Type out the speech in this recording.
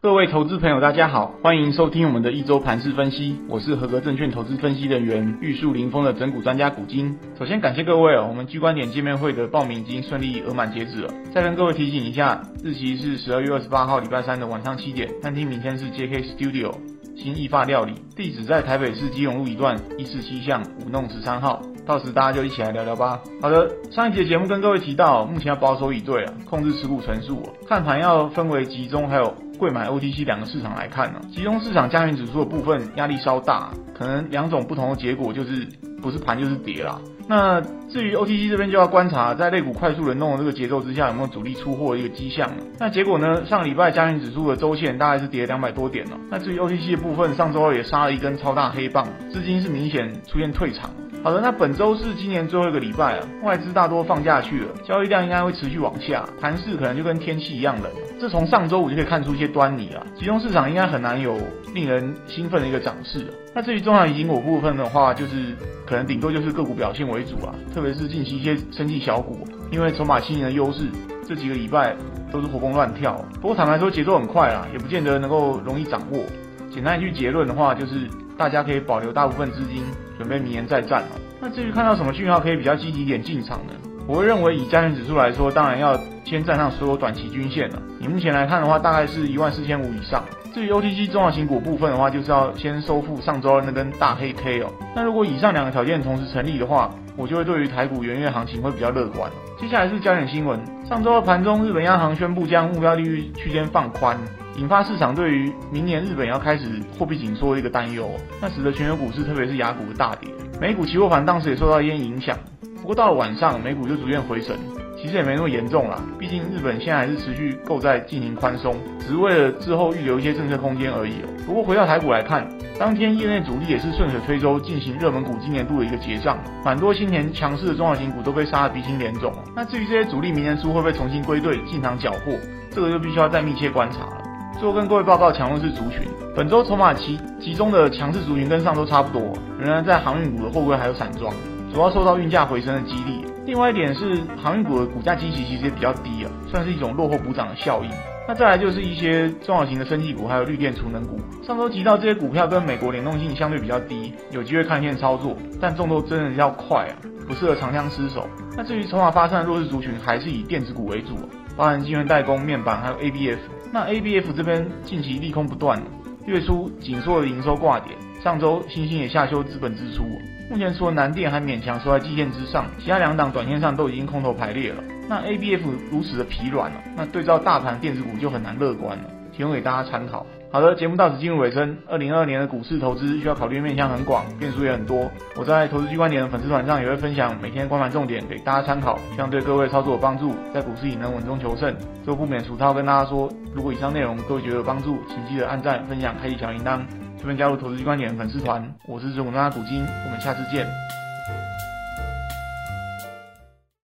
各位投资朋友，大家好，欢迎收听我们的一周盘市分析。我是合格证券投资分析人员玉树临风的整股专家古今。首先感谢各位哦，我们聚观点见面会的报名已经顺利额满截止了。再跟各位提醒一下，日期是十二月二十八号礼拜三的晚上七点，餐厅明天是 JK Studio 新意发料理，地址在台北市基隆路一段一四七巷五弄十三号。到时大家就一起来聊聊吧。好的，上一节节目跟各位提到，目前要保守以对啊，控制持股成数，看盘要分为集中还有柜买 OTC 两个市场来看呢。集中市场加权指数的部分压力稍大，可能两种不同的结果就是不是盘就是跌啦。那至于 OTC 这边就要观察，在类股快速轮动的这个节奏之下，有没有主力出货的一个迹象。那结果呢，上礼拜加权指数的周线大概是跌了两百多点了。那至于 OTC 的部分，上周二也杀了一根超大黑棒，资金是明显出现退场。好的，那本周是今年最后一个礼拜啊，外资大多放假去了，交易量应该会持续往下，盘势可能就跟天气一样冷。这从上周五就可以看出一些端倪了，集中市场应该很难有令人兴奋的一个涨势。那至于中小型股部分的话，就是可能顶多就是个股表现为主啊，特别是近期一些生技小股，因为筹码轻盈的优势，这几个礼拜都是活蹦乱跳。不过坦白说，节奏很快啊，也不见得能够容易掌握。简单一句结论的话，就是大家可以保留大部分资金，准备明年再战啊。那至于看到什么讯号可以比较积极点进场呢？我会认为以加权指数来说，当然要先站上所有短期均线了。以目前来看的话，大概是一万四千五以上。至于 OTC 中小型股部分的话，就是要先收复上周二那根大黑 K 哦。那如果以上两个条件同时成立的话，我就会对于台股元月行情会比较乐观。接下来是焦点新闻，上周二盘中，日本央行宣布将目标利率区间放宽。引发市场对于明年日本要开始货币紧缩的一个担忧，那使得全球股市，特别是雅股的大跌，美股期货盘当时也受到一些影响。不过到了晚上，美股就逐渐回升，其实也没那么严重啦，毕竟日本现在还是持续购债进行宽松，只是为了之后预留一些政策空间而已哦。不过回到台股来看，当天业内主力也是顺水推舟进行热门股今年度的一个结账，蛮多新年强势的中小型股都被杀得鼻青脸肿。那至于这些主力明年初会不会重新归队进场缴货，这个就必须要再密切观察了。最后跟各位报告强弱势族群，本周筹码集集中的强势族群跟上周差不多，仍然在航运股的货柜还有散装，主要受到运价回升的激励。另外一点是航运股的股价基期其实也比较低啊，算是一种落后补涨的效应。那再来就是一些中小型的生技股，还有绿电储能股。上周提到这些股票跟美国联动性相对比较低，有机会看线操作，但动作真的要快啊，不适合长枪失手。那至于筹码发散弱势族群，还是以电子股为主，啊包含晶圆代工、面板还有 ABF。那 ABF 这边近期利空不断，月初紧缩的营收挂点，上周欣兴也下修资本支出。目前除了南电还勉强收在季线之上，其他两档短线上都已经空头排列了。那 ABF 如此的疲软了，那对照大盘电子股就很难乐观了，提供给大家参考。好的，节目到此进入尾声。二零二二年的股市投资需要考虑面向很广，变数也很多。我在投资机关点的粉丝团上也会分享每天观盘重点给大家参考，希望对各位操作有帮助，在股市也能稳中求胜。最后不免俗套跟大家说，如果以上内容各位觉得有帮助，请记得按赞、分享、开启小铃铛，这边加入投资机观点粉丝团。我是主播专家古今，我们下次见。